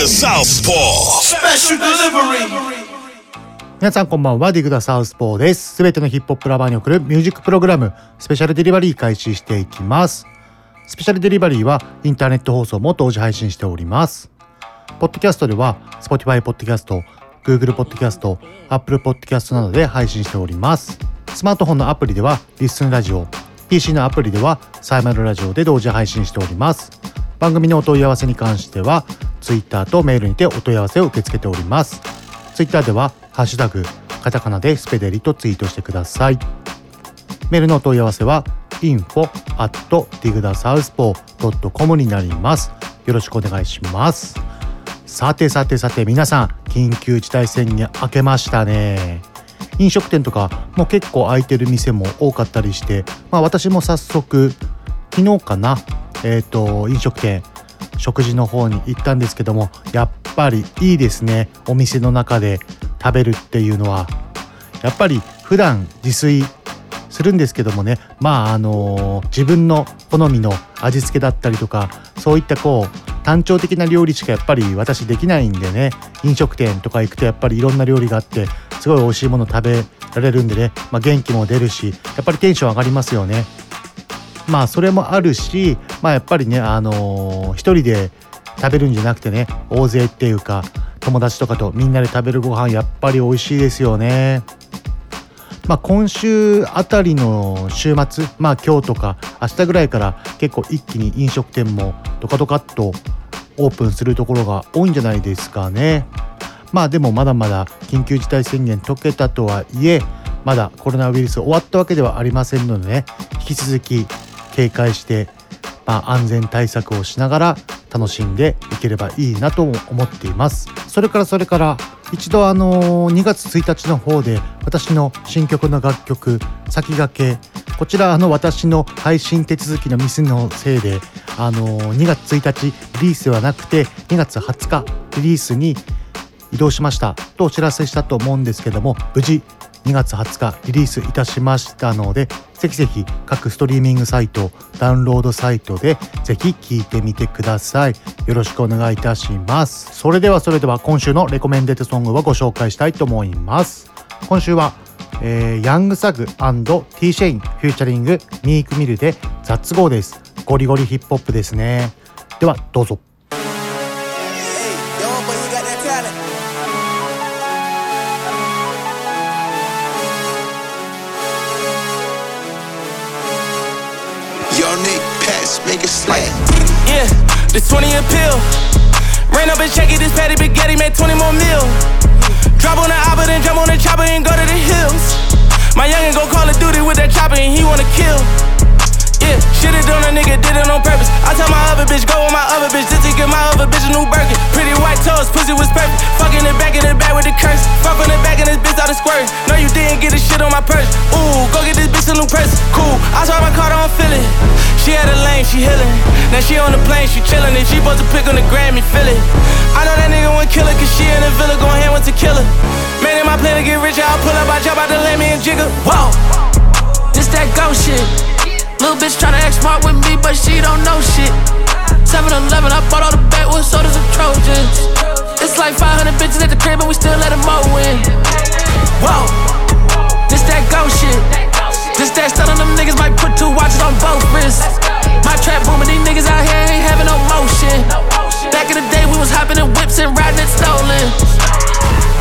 The Southpaw. Special delivery. 皆さんこんばんは、ディグダサウスポーです。すべてのヒップホップラバーに送るミュージックプログラム、スペシャルデリバリー開始していきます。スペシャルデリバリーはインターネット放送も同時配信しております。ポッドキャストでは Spotify ポッドキャスト、Google ポッドキャスト、Apple ポッドキャストなどで配信しております。スマートフォンのアプリではリッスンラジオ、PC のアプリではサイマルラジオで同時配信しております。番組のお問い合わせに関しては Twitter とメールにてお問い合わせを受け付けております。Twitter ではハッシュタグカタカナでスペデリとツイートしてください。メールのお問い合わせは info at digdasouthpaw.com になります。よろしくお願いします。さてさてさて皆さん、緊急事態宣言明けましたね。飲食店とかもう結構空いてる店も多かったりして、まあ私も早速昨日かな、えっ、と、飲食店食事の方に行ったんですけどもやっぱりいいですね。お店の中で食べるっていうのは。やっぱり普段自炊するんですけどもね。まああの自分の好みの味付けだったりとかそういったこう単調的な料理しかやっぱり私できないんでね。飲食店とか行くとやっぱりいろんな料理があってすごい美味しいもの食べられるんでね、まあ、元気も出るしやっぱりテンション上がりますよね。まあそれもあるし、まあ、やっぱりね、あのー一人で食べるんじゃなくてね大勢っていうか友達とかとみんなで食べるご飯やっぱり美味しいですよね。まあ、今週あたりの週末、まあ、今日とか明日ぐらいから結構一気に飲食店もドカドカっとオープンするところが多いんじゃないですかね。まあでもまだまだ緊急事態宣言解けたとはいえまだコロナウイルス終わったわけではありませんのでね引き続き警戒して、まあ、安全対策をしながら楽しんでいければいいなと思っています。それからそれから一度あの2月1日の方で私の新曲の楽曲「先駆け」こちらあの私の配信手続きのミスのせいであの2月1日リリースではなくて2月20日リリースに移動しましたとお知らせしたと思うんですけども無事2月20日リリースいたしましたのでぜひぜひ各ストリーミングサイトダウンロードサイトでぜひ聴いてみてください。よろしくお願いいたします。それではそれでは今週の recommended song をご紹介したいと思います。今週は、えーヤングサグ &T シェインフューチャリングミークミルで雑号です。ゴリゴリヒップホップですね。ではどうぞ。Check it, this patty spaghetti made 20 more mil. Drop on the oppa, then jump on the chopper and go to the hills. My youngin' go Call of Duty with that chopper and he wanna kill. Shit it on a nigga, did it on purpose. I tell my other bitch, go with my other bitch, just to get my other bitch a new Birkin. Pretty white toes, pussy was perfect. Fucking it back in the back with the curse. Fuck on the back and this bitch out of squirt. No, you didn't get this shit on my purse. Ooh, go get this bitch a new purse. Cool, I saw my car, don't feel it. She had a lane, she healing. Now she on the plane, she chillin'. And she supposed to pick on the Grammy, feel it. I know that nigga won't kill her, cause she in the villa going hand with tequila. Man, in my plan to get rich, I'll pull up, I jump out the lane, me and jigger. Whoa, this that ghost shit. Little bitch tryna act smart with me, but she don't know shit. 7 Eleven, I bought all the backwoods sodas and Trojans. It's like 500 bitches at the crib, and we still let them mow in. Whoa, this that ghost shit. This that stun on them niggas might put two watches on both wrists. My trap booming, these niggas out here ain't having no motion. Back in the day, we was hopping in whips and riding it stolen.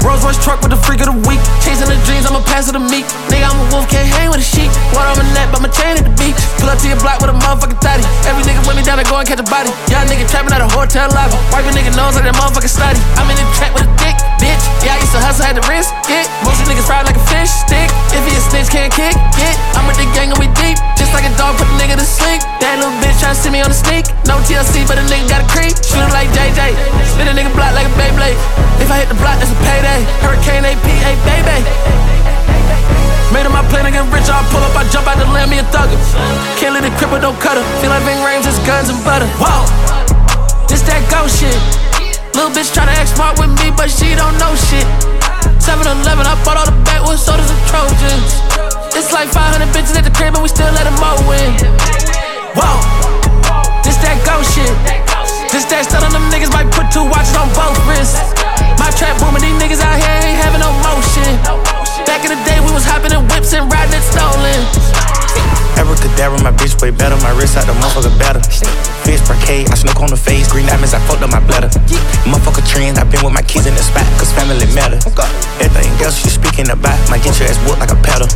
Rolls Royce truck with the freak of the week. Chasing the dreams, I'ma pass it to me. Nigga, I'm a wolf, can't hang with a sheep. Water on my neck, but my chain at the beach. Pull up to your block with a motherfucking thotty. Every nigga with me down to go and catch a body. Y'all nigga trapping at a hotel lobby. Wipe a nigga nose like that motherfucking study. I'm in the trap with a dick, bitch. Yeah, I used to hustle, had to risk it. Most of niggas fried like a fish stick. If he a snitch, can't kick it. I'm with the gang and we deep. Just like a dog, put a nigga to sleep. That little bitch tryna see me on the sneak. No TLC, but a nigga got a creep. Shoot like like JJ. Spin a nigga block like a Beyblade. If I hit the block, that's a payday. Hurricane APA, baby. Made up my plan I get rich, I'll pull up, I jump out the land, me a thugger. Can't let the cripple, don't cut her. Feel like Ving Rames, it's guns and butter. Whoa, this that ghost shit. Little bitch tryna act smart with me, but she don't know shit. 7-Eleven, I bought all the backwoods sodas and Trojans. It's like 500 bitches at the crib and we still let them all win. Whoa, this that ghost shit. Abracadabra, my bitch way better. My wrist out the motherfucker better. Fish per K, I snook on the face. Green diamonds, I fucked up my bladder. Motherfucker trends, I been with my kids in the spot, cause family matter. Everything else you speaking about, might get your ass whooped like a pedal.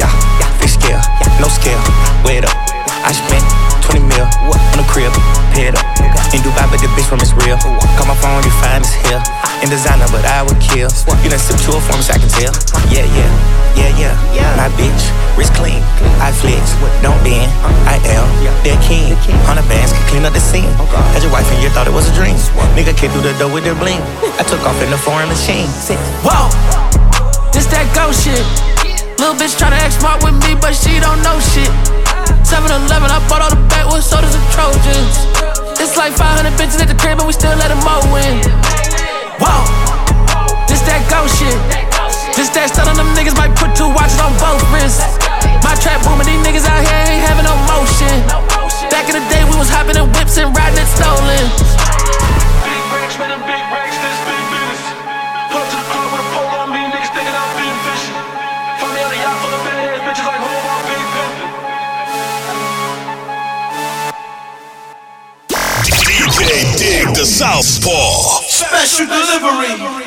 Yeah, big scale, no scale, wait up. I spent 20 mil on the crib, it up. In Dubai, but the bitch from it's real. Call my phone, you find it's here. Ah. In designer, but I would kill. You done sip two me, so I can tell. Yeah, yeah, yeah, yeah. My bitch, wrist clean. I flex, don't bend. Uh-huh. I am that king. Hundred bands can clean up the scene. Oh, Had your wife and you thought it was a dream. Nigga came through the door with the bling. I took off in the foreign machine. Whoa, this that ghost shit. Little bitch tryna act smart with me, but she don't know shit. 7 Eleven, I bought all the backwoods sodas and Trojans. It's like 500 bitches at the crib, and we still let them mow in. Whoa, this that ghost shit. This that stuff on them niggas might put two watches on both wrists. My trap booming, these niggas out here ain't having no motion. Back in the day, we was hopping in whips and riding it stolen. Big racks, the Southpaw. Special delivery.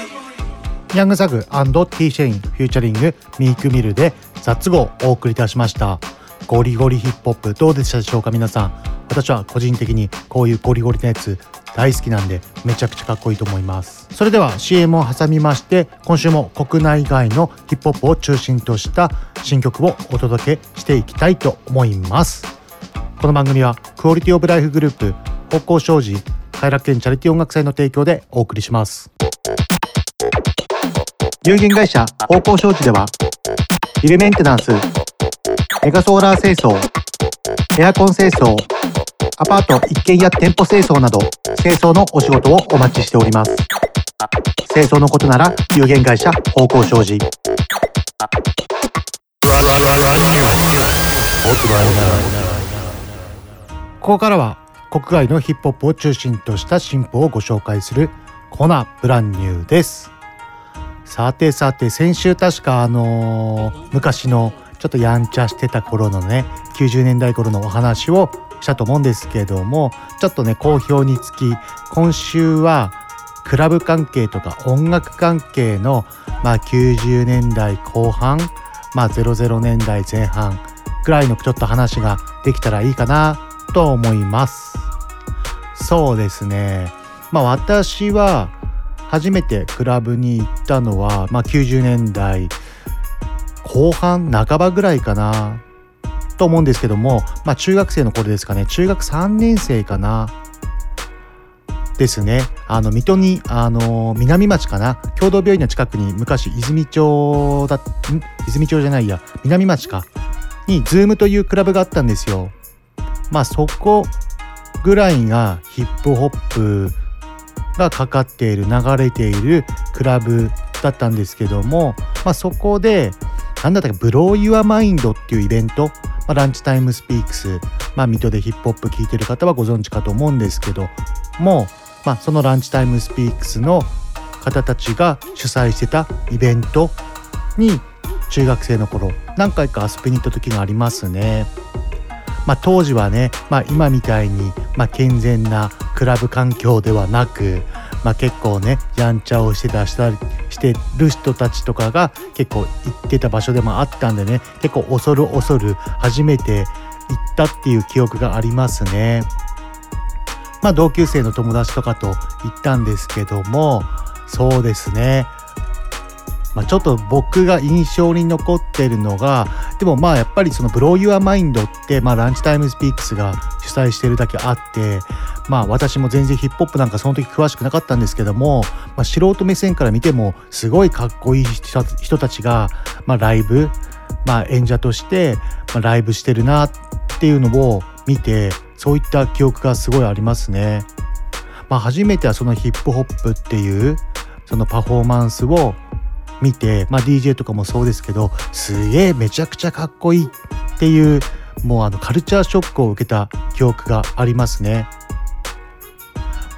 ヤングザグ &T シェインフューチャリングミークミルで雑語をお送りいたしましたゴリゴリヒップホップどうでしたでしょうか皆さん私は個人的にこういうゴリゴリなやつ大好きなんでめちゃくちゃかっこいいと思いますそれでは CM を挟みまして今週も国内外のヒップホップを中心とした新曲をお届けしていきたいと思いますこの番組はクオリティオブライフグループ方向障子快楽園チャリティー音楽祭の提供でお送りします。有限会社方向商事ではビルメンテナンスメガソーラー清掃エアコン清掃アパート一軒家店舗清掃など清掃のお仕事をお待ちしております。清掃のことなら有限会社方向商事。ここからは国外のヒップホップを中心とした進歩をご紹介するコナブランニューです。さてさて先週確かあのー昔のちょっとやんちゃしてた頃のね90年代頃のお話をしたと思うんですけどもちょっとね好評につき今週はクラブ関係とか音楽関係の、まあ、90年代後半、まあ、00年代前半ぐらいのちょっと話ができたらいいかなと思います。そうですね。まあ私は初めてクラブに行ったのは、まあ、90年代後半半ばぐらいかなと思うんですけども、まあ、中学生の頃ですかね。中学3年生かなですね。あの水戸にあの南町かな。共同病院の近くに昔泉町だ泉町じゃないや。南町か。にズームというクラブがあったんですよ。まあそこぐらいがヒップホップがかかっている流れているクラブだったんですけども、まあ、そこで何だったかブロー・ユア・マインドっていうイベント、まあ、ランチタイムスピークス、まあ、水戸でヒップホップ聴いてる方はご存知かと思うんですけども、まあ、そのランチタイムスピークスの方たちが主催してたイベントに中学生の頃何回か遊びに行った時がありますね。まあ、当時はね、まあ、今みたいに、まあ、健全なクラブ環境ではなく、まあ、結構ねやんちゃをしてたしたりしてる人たちとかが結構行ってた場所でもあったんでね結構恐る恐る初めて行ったっていう記憶がありますね。まあ、同級生の友達とかと行ったんですけどもそうですねまあ、ちょっと僕が印象に残ってるのがでもまあやっぱりその「ブロー・ユア・マインド」って、まあ、ランチタイムスピークスが主催してるだけあってまあ私も全然ヒップホップなんかその時詳しくなかったんですけども、まあ、素人目線から見てもすごいかっこいい人たちが、まあ、ライブ、まあ、演者として、まあ、ライブしてるなっていうのを見てそういった記憶がすごいありますね。まあ、初めてはそのヒップホップっていうそのパフォーマンスを見て、まあ、DJ とかもそうですけどすげえめちゃくちゃかっこいいっていうもうあのカルチャーショックを受けた記憶がありますね。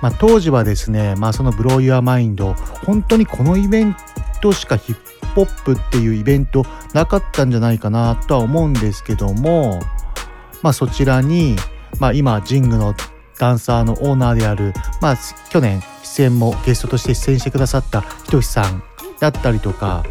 まあ、当時はですね、まあ、そのブロー・ユア・マインド本当にこのイベントしかヒップホップっていうイベントなかったんじゃないかなとは思うんですけども、まあ、そちらに、まあ、今ジングのダンサーのオーナーである、まあ、去年出演もゲストとして出演してくださったひとしさんだったりとか、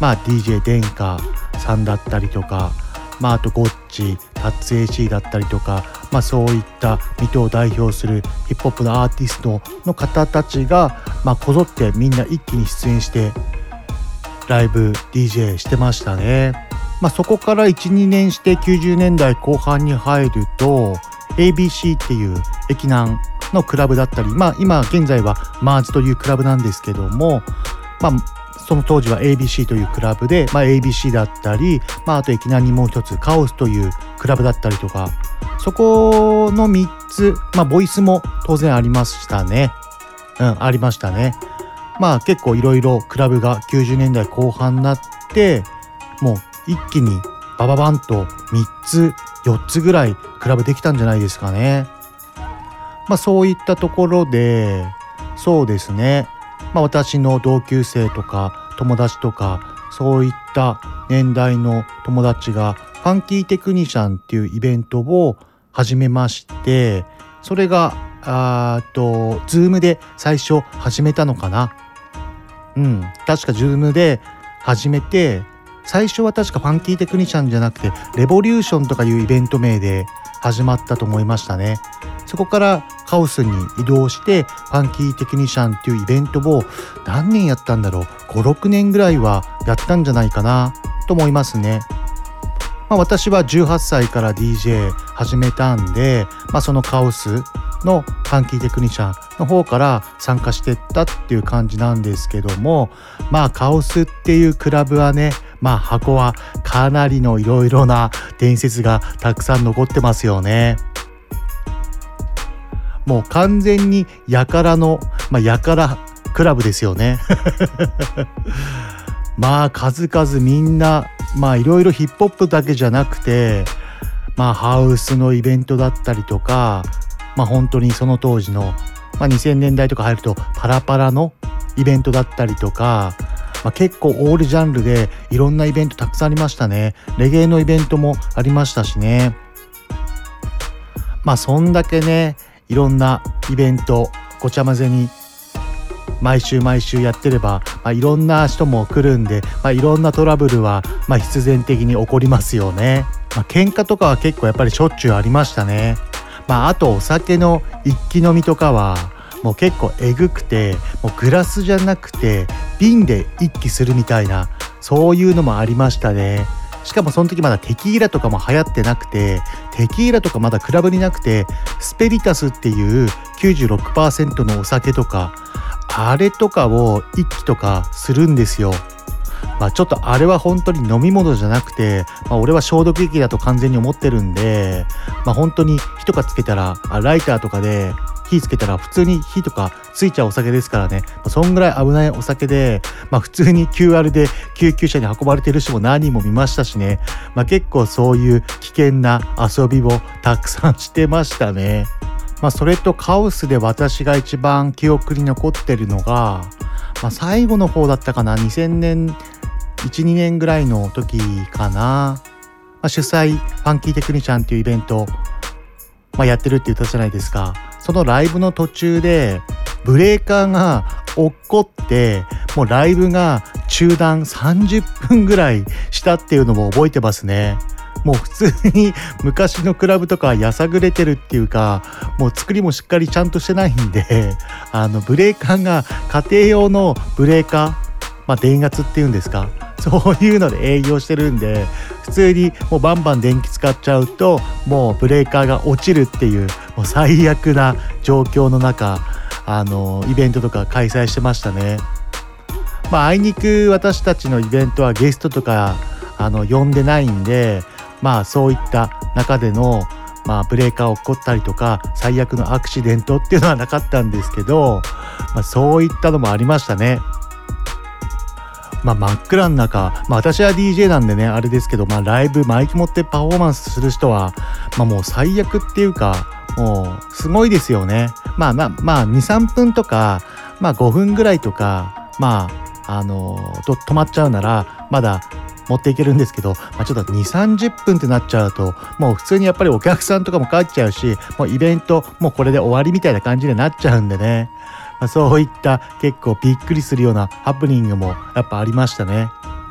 まあ、DJ 殿下さんだったりとか、まあ、あとゴッチタッツ AC だったりとか、まあ、そういった水戸を代表するヒップホップのアーティストの方たちが、まあ、こぞってみんな一気に出演してライブ DJ してましたね。まあ、そこから12年して90年代後半に入ると ABC っていう駅南のクラブだったり、まあ、今現在はマーズというクラブなんですけども、まあ、その当時は ABC というクラブで、まあ、ABC だったり、まあ、あといきなりもう一つカオスというクラブだったりとかそこの3つ、まあ、ボイスも当然ありましたね。うん、ありましたね。まあ結構いろいろクラブが90年代後半になってもう一気にバババンと3つ4つぐらいクラブできたんじゃないですかね。まあそういったところでそうですねまあ、私の同級生とか友達とかそういった年代の友達がファンキーテクニシャンっていうイベントを始めましてそれがあとズームで最初始めたのかな。うん確かズームで始めて最初は確かファンキーテクニシャンじゃなくてレボリューションとかいうイベント名で始まったと思いましたね。そこからカオスに移動してファンキーテクニシャンっていうイベントを何年やったんだろう56年ぐらいはやったんじゃないかなと思いますね。まあ、私は18歳から DJ 始めたんで、まあ、そのカオスのファンキーテクニシャンの方から参加してったっていう感じなんですけどもまあカオスっていうクラブはねまあ箱はかなりのいろいろな伝説がたくさん残ってますよね。もう完全にやからの、まあ、やからクラブですよね。まあ数々みんなまあいろいろヒップホップだけじゃなくてまあハウスのイベントだったりとかまあ本当にその当時の、まあ、2000年代とか入るとパラパラのイベントだったりとか、まあ、結構オールジャンルでいろんなイベントたくさんありましたね。レゲエのイベントもありましたしね。まあそんだけねいろんなイベントごちゃ混ぜに毎週毎週やってれば、まあ、いろんな人も来るんで、まあ、いろんなトラブルは、まあ、必然的に起こりますよね。まあ、喧嘩とかは結構やっぱりしょっちゅうありましたね。まあ、あとお酒の一気飲みとかはもう結構えぐくてもうグラスじゃなくて瓶で一気するみたいなそういうのもありましたね。しかもその時まだテキーラとかも流行ってなくてテキーラとかまだクラブになくてスペリタスっていう96%のお酒とかあれとかを一気とかするんですよ。まあ、ちょっとあれは本当に飲み物じゃなくて、まあ、俺は消毒液だと完全に思ってるんで、まあ、本当に火とかつけたらライターとかで火つけたら普通に火とかついちゃうお酒ですからね、まあ、そんぐらい危ないお酒で、まあ、普通に QR で救急車に運ばれてる人も何人も見ましたしね、まあ、結構そういう危険な遊びをたくさんしてましたね。まあ、それとカオスで私が一番記憶に残ってるのが、まあ、最後の方だったかな。2000年12年ぐらいの時かな、まあ、主催ファンキーテクニシャンっていうイベント、まあ、やってるって言ったじゃないですか。そのライブの途中でブレーカーが落っこってもうライブが中断30分ぐらいしたっていうのも覚えてますね。もう普通に 昔のクラブとかやさぐれてるっていうかもう作りもしっかりちゃんとしてないんであのブレーカーが家庭用のブレーカーまあ、電圧っていうんですか そういうので営業してるんで普通にもうバンバン電気使っちゃうともうブレーカーが落ちるっていうもう最悪な状況の中あのイベントとか開催してましたね。まあ、あいにく私たちのイベントはゲストとかあの呼んでないんでまあそういった中でのまあ、ブレーカー起こったりとか最悪のアクシデントっていうのはなかったんですけど、まあ、そういったのもありましたね。まあ、真っ暗の中、まあ、私は DJ なんでねあれですけど、まあ、ライブマイク持ってパフォーマンスする人は、まあ、もう最悪っていうかもうすごいですよね。まあまあまあ23分とか、まあ、5分ぐらいとかまああのと止まっちゃうならまだ持っていけるんですけど、まあ、ちょっと2 3 0分ってなっちゃうともう普通にやっぱりお客さんとかも帰っちゃうしもうイベントもうこれで終わりみたいな感じになっちゃうんでね、そういった結構びっくりするようなハプニングもやっぱありましたね。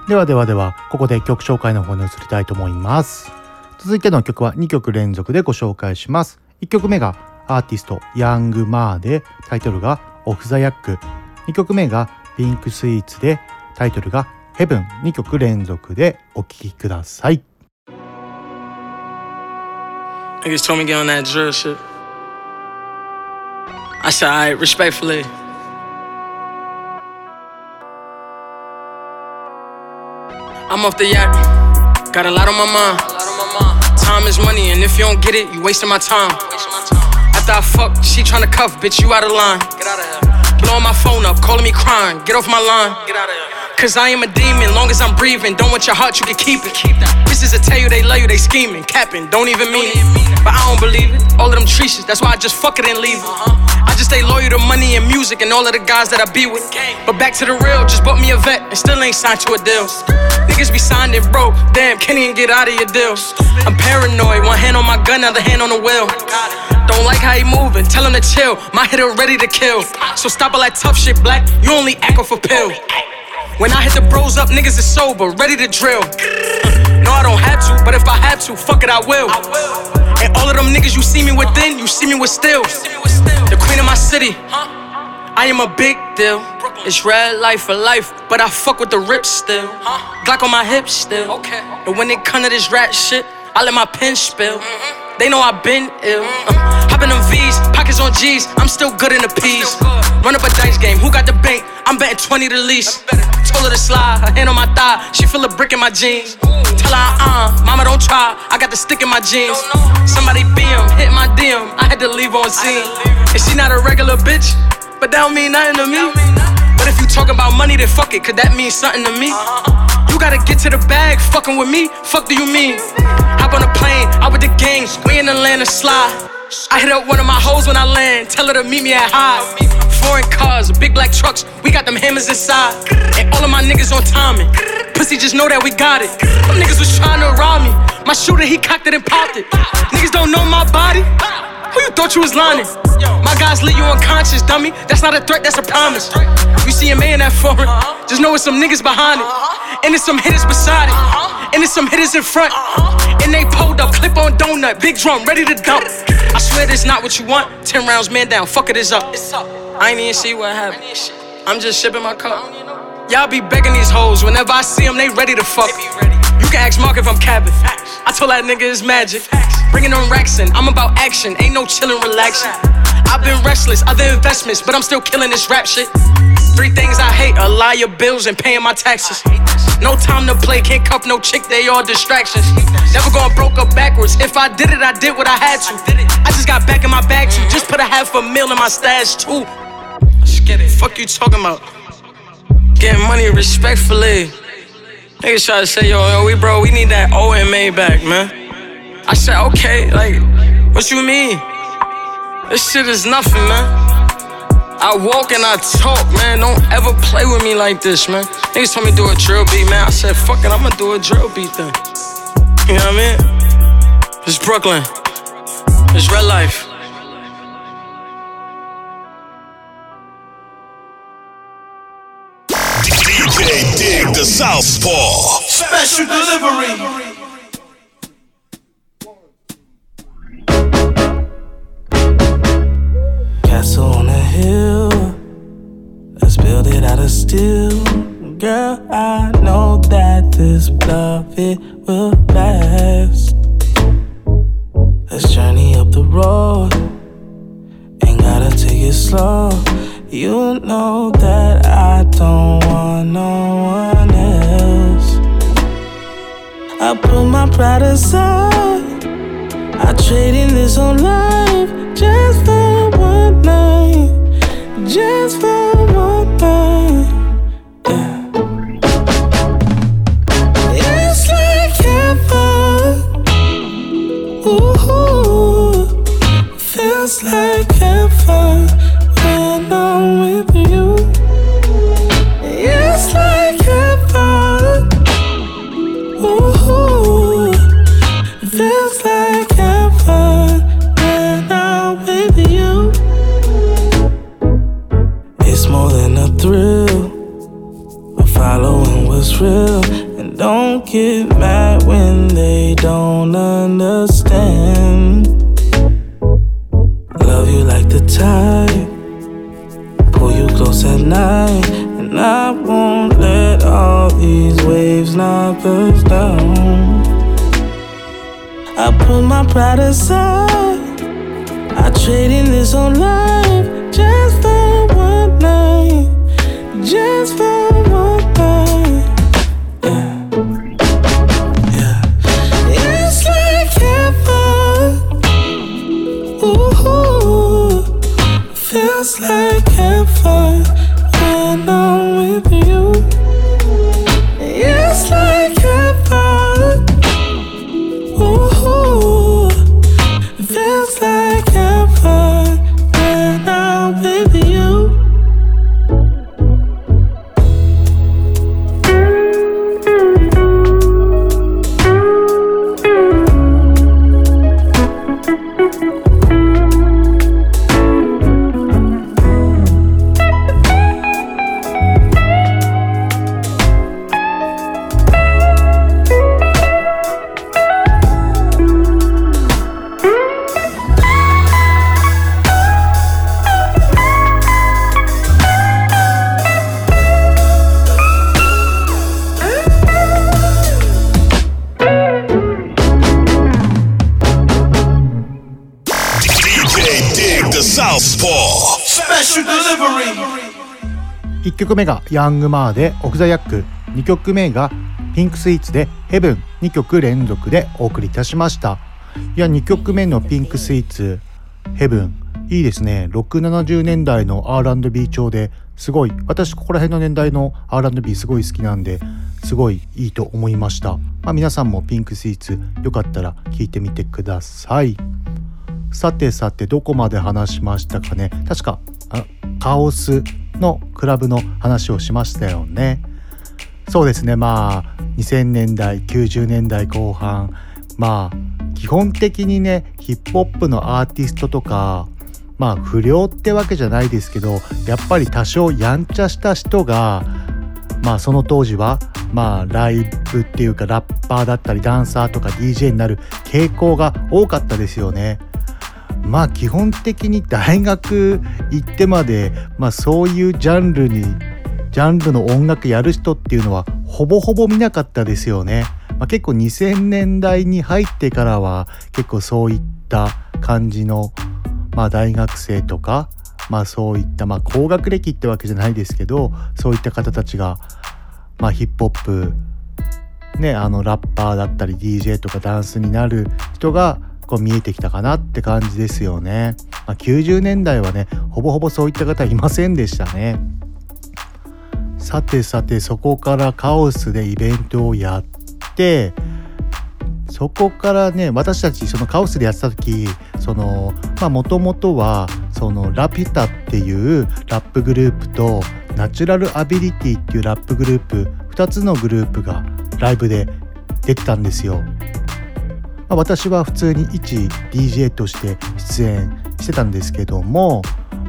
ではではではここで曲紹介の方に移りたいと思います。続いての曲は2曲連続でご紹介します。1曲目がアーティストヤングマーでタイトルがオフ・ザ・ヤック。2曲目がピンクスイーツでタイトルがヘブン。2曲連続でお聴きください。Niggas told me get on that drill shit. I said, alright, respectfully. I'm off the yacht, got a lot on my mind. Time is money, and if you don't get it, you wasting my time. After I fuck, she tryna cuff, bitch, you out of line. Get out of here. Blowing my phone up, calling me crying. Get off my line. Cause I am a demon, long as I'm breathing. Don't want your heart, you can keep it. Keep that. Bitches will tell you they love you, they scheming, capping, don't even mean it. But I don't believe it. All of them treaches, that's why I just fuck it and leave it. I just stay loyal to money and music and all of the guys that I be with. But back to the real, just bought me a vet and still ain't signed to a deal. Niggas be signed and broke, damn, can't even get out of your deal. I'm paranoid, one hand on my gun, other hand on the wheel. Don't like how he moving, tell him to chill. My hitter ready to kill. So stop all that tough shit, black. You only echo for pill. When I hit the bros up, niggas is sober, ready to drill. no, I don't have to, but if I had to, fuck it, I will. And all of them niggas you see me with then, you see me with still. The queen of my city. I am a big deal. It's red life for life, but I fuck with the rip still. Glock on my hips still. And when it come to this rat shit, I let my pen spill. They know I've been ill. Uh, hopping them V's, pockets on G's, I'm still good in the P's. Run up a dice game, who got the bank? I'm betting 20 the least. Told her to slide, her hand on my thigh, she feel a brick in my jeans. Tell her, uh, mama don't try, I got the stick in my jeans. Somebody BM, hit my DM, I had to leave on scene. And she not a regular bitch, but that don't mean nothing to me. But if you talking about money, then fuck it, could that means something to me? You gotta get to the bag, fucking with me, fuck do you mean? Hop on a plane, out with the gangs, we in of slide. I hit up one of my hoes when I land, tell her to meet me at high. Foreign cars, big black trucks, we got them hammers inside. And all of my niggas on timing. Pussy just know that we got it. Them niggas was trying to rob me. My shooter, he cocked it and popped it. Niggas don't know my body. Who you thought you was lying? My guys leave you unconscious, dummy. That's not a threat, that's a promise. You see a man that foreign, just know it's some niggas behind it. And it's some hitters beside it. And it's some hitters in front. And they pulled up, clip on donut, big drum, ready to dump. I swear this not what you want. Ten rounds, man down, fuck it is up. I ain't even see what happened. I'm just shipping my cup. Y'all be begging these hoes. Whenever I see them, they ready to fuck. You can ask Mark if I'm capping. I told that nigga it's magic. Bringing them racks in. I'm about action. Ain't no chillin', relaxing. I've been restless, other investments, but I'm still killing this rap shit. Three things I hate a liar, bills, and paying my taxes. No time to play, can't cuff no chick, they all distractions. Never going broke up backwards. If I did it, I did what I had to. I just got back in my bag too. Just put a half a mil in my stash too. Fuck you talking about? Getting money respectfully. Niggas try to say, yo, yo, we bro, we need that OMA back, man. I said, okay, like, what you mean? This shit is nothing, man. I walk and I talk, man. Don't ever play with me like this, man. Niggas told me do a drill beat, man. I said, fuck it, I'ma do a drill beat then. You know what I mean? It's Brooklyn. It's real life. DJ Dig the Southpaw. Special delivery. Castle on a hill. Let's build it out of steel. Girl, I know that this love it will last. Let's journey up the road. Ain't gotta take it slow. You know that I don't want no one else. I put my pride aside. I trade in this whole life just. Just for 曲目がヤングマーでオフ・ザ・ヤック。2曲目がピンクスイーツでヘブン。2曲連続でお送りいたしました。いや2曲目のピンクスイーツヘブン。いいですね。670年代の R&B 調ですごい。私ここら辺の年代の R&B すごい好きなんですごいいいと思いました、まあ、皆さんもピンクスイーツよかったら聞いてみてください。さてさてどこまで話しましたかね。確かカオスのクラブの話をしましたよね。そうですね。まあ2000年代90年代後半まあ基本的にねヒップホップのアーティストとかまあ不良ってわけじゃないですけどやっぱり多少やんちゃした人がまあその当時はまあライブっていうかラッパーだったりダンサーとか DJ になる傾向が多かったですよね。まあ基本的に大学行ってまで、まあ、そういうジャンルにジャンルの音楽やる人っていうのはほぼほぼ見なかったですよね。まあ、結構2000年代に入ってからは結構そういった感じの、まあ、大学生とか、まあ、そういった、まあ、高学歴ってわけじゃないですけどそういった方たちが、まあ、ヒップホップねあのラッパーだったり DJ とかダンスになる人がこう見えてきたかなって感じですよね。まあ、90年代はねほぼほぼそういった方いませんでしたね。さてさてそこからカオスでイベントをやってそこからね私たちそのカオスでやってた時そのまあもともとはそのラピュタっていうラップグループとナチュラルアビリティっていうラップグループ2つのグループがライブで出てたんですよ。まあ、私は普通に一 DJ として出演してたんですけども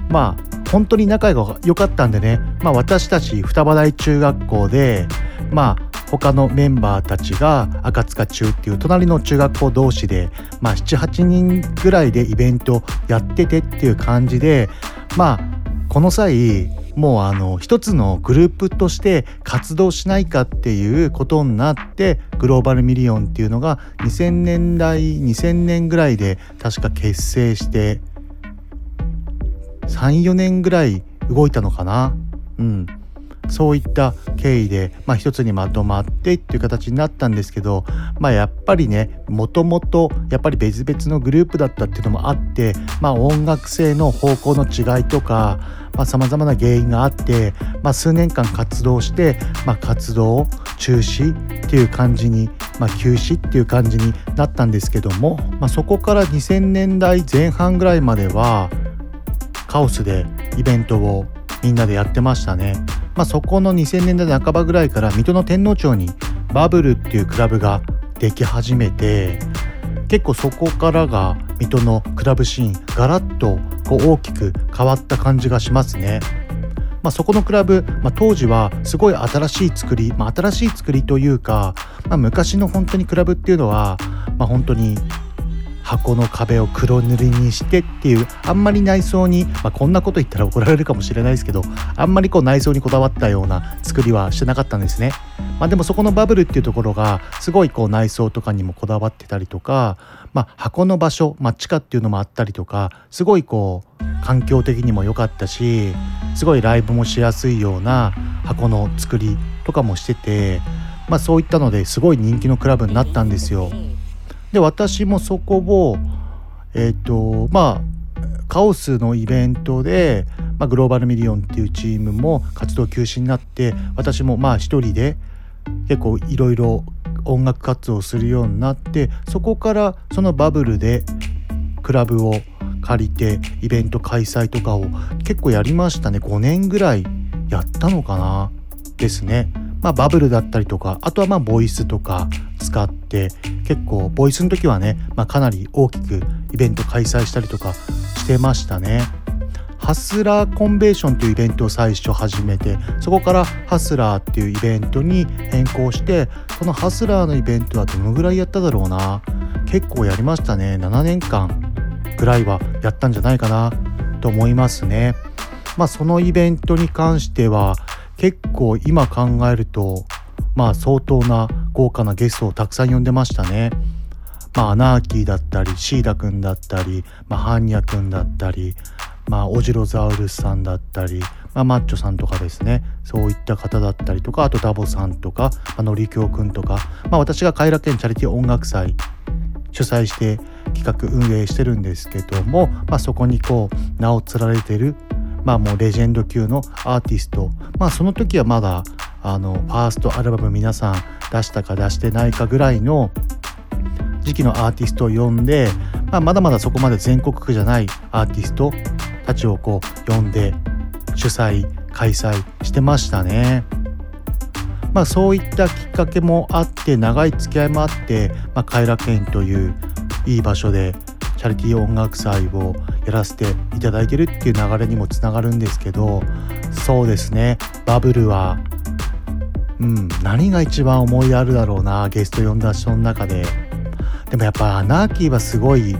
まあ本当に仲が良かったんでね、まあ、私たち双葉台中学校でまあ他のメンバーたちが赤塚中っていう隣の中学校同士で、まあ、78人ぐらいでイベントやっててっていう感じでまあこの際もうあの一つのグループとして活動しないかっていうことになってグローバルミリオンっていうのが2000年代2000年ぐらいで確か結成して34年ぐらい動いたのかな。うん。そういった経緯で、まあ、一つにまとまってっていう形になったんですけど、まあ、やっぱりねもともとやっぱり別々のグループだったっていうのもあって、まあ、音楽性の方向の違いとかさまざ、まな原因があって、まあ、数年間活動して、まあ、活動中止っていう感じに、まあ、休止っていう感じになったんですけども、まあ、そこから2000年代前半ぐらいまではカオスでイベントをみんなでやってましたね。まあ、そこの2000年代半ばぐらいから水戸の天皇町にバブルっていうクラブができ始めて結構そこからが水戸のクラブシーンガラッとこう大きく変わった感じがしますね。まあ、そこのクラブ、まあ、当時はすごい新しい作り、まあ、新しい作りというか、まあ、昔の本当にクラブっていうのは、まあ、本当に箱の壁を黒塗りにしてっていうあんまり内装に、まあ、こんなこと言ったら怒られるかもしれないですけどあんまりこう内装にこだわったような作りはしてなかったんですね。まあ、でもそこのバブルっていうところがすごいこう内装とかにもこだわってたりとか、まあ、箱の場所、まあ、地下っていうのもあったりとかすごいこう環境的にも良かったしすごいライブもしやすいような箱の作りとかもしてて、まあ、そういったのですごい人気のクラブになったんですよ。で私もそこをえっ、ー、とまあカオスのイベントで、まあ、グローバルミリオンっていうチームも活動休止になって私もまあ一人で結構いろいろ音楽活動するようになってそこからそのバブルでクラブを借りてイベント開催とかを結構やりましたね5年ぐらいやったのかな？ですね。まあ、バブルだったりとかあとはまあボイスとか使って結構ボイスの時はね、まあ、かなり大きくイベント開催したりとかしてましたね。ハスラーコンベーションというイベントを最初始めてそこからハスラーっていうイベントに変更してこのハスラーのイベントはどのぐらいやっただろうな結構やりましたね7年間ぐらいはやったんじゃないかなと思いますねまあそのイベントに関しては結構今考えるとまあ相当な豪華なゲストをたくさん呼んでましたね。まあアナーキーだったりシーダくんだったり、まあ、ハンニャくんだったり、まあ、オジロザウルスさんだったり、まあ、マッチョさんとかですねそういった方だったりとかあとダボさんとか、まあのりきょうくんとか、まあ、私が偕楽園チャリティー音楽祭主催して企画運営してるんですけども、まあ、そこにこう名を連ねてるまあもうレジェンド級のアーティストまあその時はまだあのファーストアルバム皆さん出したか出してないかぐらいの時期のアーティストを呼んで、まあ、まだまだそこまで全国区じゃないアーティストたちをこう呼んで主催開催してましたね。まあそういったきっかけもあって長い付き合いもあって、まあ、偕楽園といういい場所でチャリティー音楽祭をやらせていただいてるっていう流れにもつながるんですけどそうですね。バブルはうん何が一番思いあるだろうなゲスト呼んだ人の中で。でもやっぱアナーキーはすごい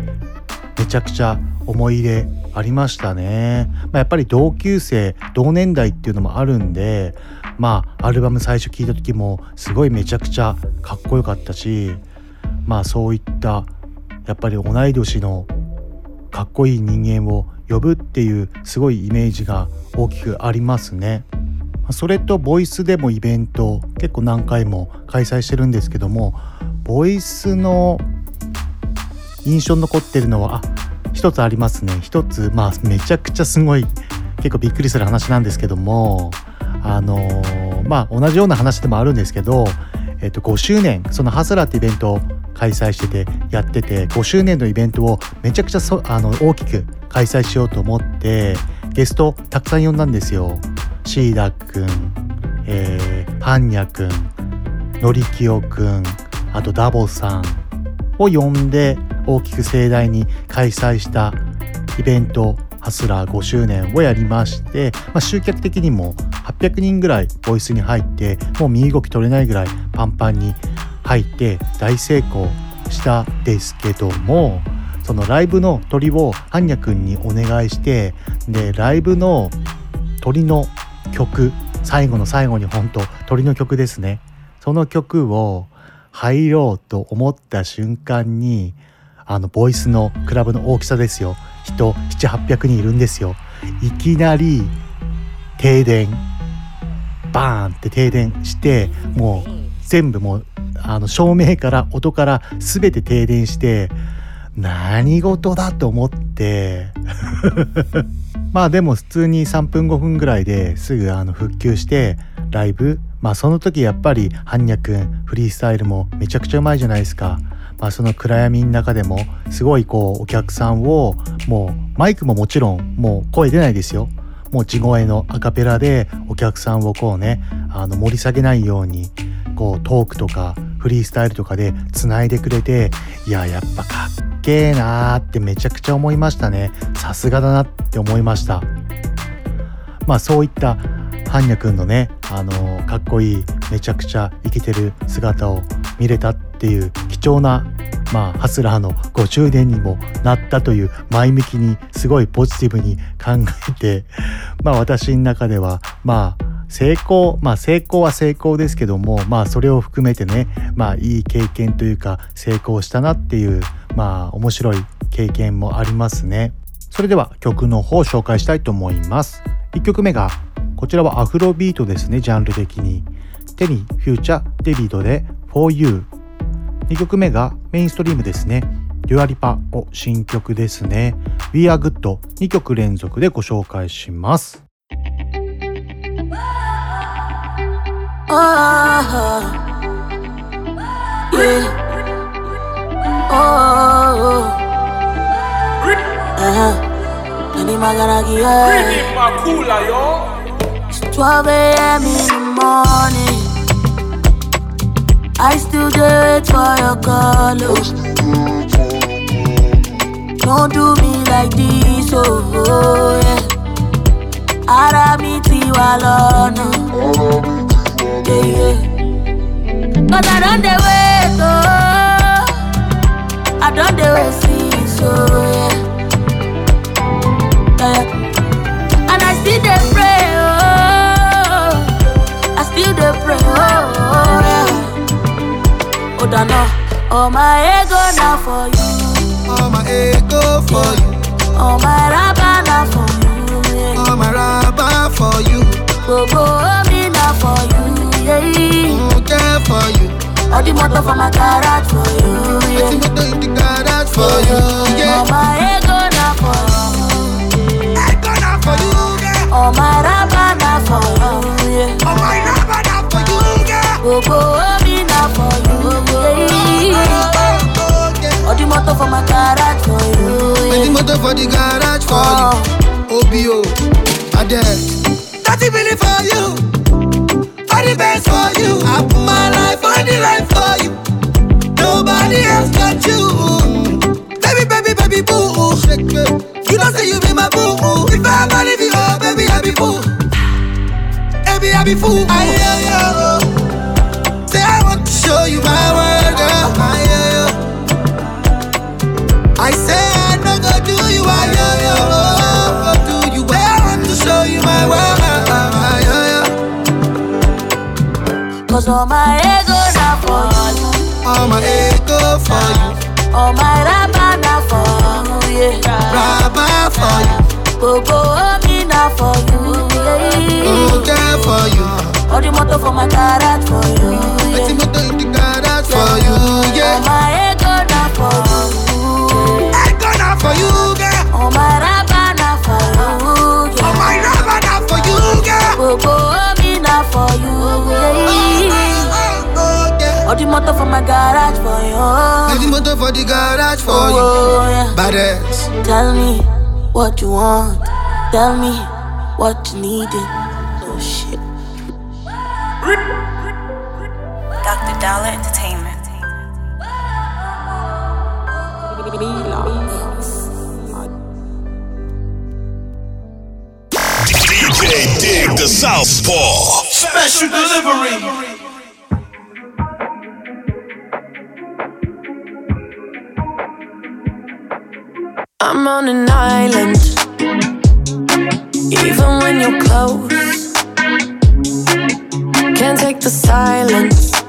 めちゃくちゃ思い入れありましたね、まあ、やっぱり同級生同年代っていうのもあるんでまあアルバム最初聴いた時もすごいめちゃくちゃかっこよかったしまあそういったやっぱり同い年のかっこいい人間を呼ぶっていうすごいイメージが大きくありますね。それとボイスでもイベント結構何回も開催してるんですけどもボイスの印象に残ってるのはあ一つありますね一つまあめちゃくちゃすごい結構びっくりする話なんですけどもあのー、まあ同じような話でもあるんですけどえっと5周年そのハスラーってイベント開催しててやってて5周年のイベントをめちゃくちゃそあの大きく開催しようと思ってゲストたくさん呼んだんですよ。シーダくん、えー、パンニャくん、のりきよくん、あとダボさんを呼んで大きく盛大に開催したイベントハスラー5周年をやりまして、まあ、集客的にも800人ぐらいボイスに入ってもう身動き取れないぐらいパンパンに入って大成功したですけどもそのライブの鳥を般若くんにお願いしてでライブの鳥の曲最後の最後に本当鳥の曲ですね。その曲を入ろうと思った瞬間にあのボイスのクラブの大きさですよ。人700800人いるんですよ。いきなり停電。バーンって停電してもう全部もうあの照明から音から全て停電して何事だと思って。まあでも普通に3分5分ぐらいですぐあの復旧してライブ。まあその時やっぱり般若くんフリースタイルもめちゃくちゃうまいじゃないですか。まあ、その暗闇の中でもすごいこうお客さんをもうマイクももちろんもう声出ないですよ。もう地声のアカペラでお客さんをこうねあの盛り下げないようにこうトークとかフリースタイルとかでつないでくれていややっぱかっけーなーってめちゃくちゃ思いましたね。さすがだなって思いました。まあそういった般若くんのねあのー、かっこいいめちゃくちゃイケてる姿を見れたっていう貴重なまあ、ハスラーの5周年にもなったという前向きにすごいポジティブに考えて、まあ私の中では、まあ成功、まあ成功は成功ですけども、まあそれを含めてね、まあいい経験というか成功したなっていう、まあ面白い経験もありますね。それでは曲の方を紹介したいと思います。1曲目が、こちらはアフロビートですね、ジャンル的に。テニー、フューチャー、デビッドで For You 2曲目がメインストリームですね。デュアリパを新曲ですね。We Are Good 2曲連続でご紹介します。Oh, yeah. oh, uh-huh. Nani maganagia? It's 12 a.m. in the morning. I still do it for your call. Don't do me like this, oh, oh yeah. Ara mi ti wa lọ́nà. Yeah, yeah. But I don't wait, oh. I don't wait since, oh yeah. Yeah. And I still dey pray, oh. I still dey pray, oh, oh yeah. Oh, no. All my ego now for you. All my ego for you. All my rubber now for you. Yeah. All my rubber for you. Go go me now for you. Yeah. Okay for you. All the motor for my garage for you. Yeah. All the motor in the garage for you. Yeah. All my ego All my rubber now for you. Yeah. All my rubber now for you. Yeah. Go me now for you. All the motor for my garage for you. All the motor for the garage for you. OBO, Ade. Thirty million for you. For the best for you. I put my life on the line for you. Nobody else got you. Baby, baby, baby, boo. You don't say you be my boo. If I ever leave you, Baby, I be fool. I, yeah, yeah. Say I want to show you my world, girl. I, yeah, yeah. I say I no go do you, I yeah, yeah, oh, do you? I want to show you my world, I, yeah, yeah. Cause all my ego now for you. All my ego for you. All my rubber now for you, yeah. Rubber for you. Go go oh, me now for you, Mm-hmm. yeah. Okay for you. All the motor for my garage for you. Yeah. The motor in the garage for you. Yeah. All my ego now for you. Ego now for you, girl. All my rubber now for you. Yeah. All my rubber now for you, girl. Go me now for you. Yeah. Oh, oh, yeah. All the motor for my garage for you. All the motor for the garage for oh, you. Yeah. Badass. Tell me what you want. Tell me what you needed. Oh shit. Dr. Dollar Entertainment. DJ Dig the Southpaw. Special delivery. I'm on an island even when you're close. Can't take the silence.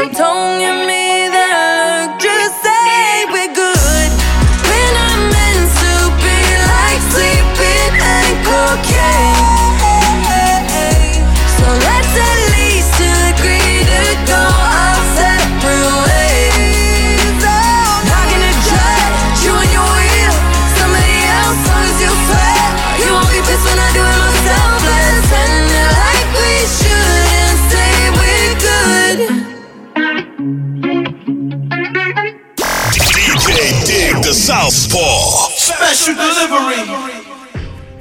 from Tokyo. Special delivery.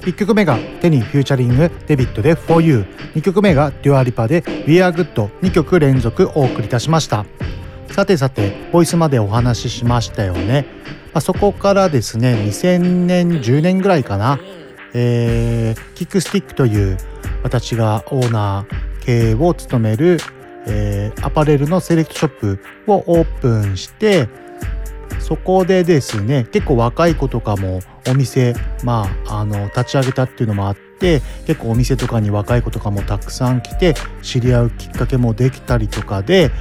1曲目がテニーフューチャリングデビッドで For You 2曲目がデュアリパで We Are Good 2曲連続お送りいたしました。さてさてボイスまでお話ししましたよね、まあ、そこからですね2000年10年ぐらいかな。えー、キックスティックという私がオーナー経営を務める、えーアパレルのセレクトショップをオープンしてそこでですね結構若い子とかもお店まああの立ち上げたっていうのもあって結構お店とかに若い子とかもたくさん来て知り合うきっかけもできたりとかで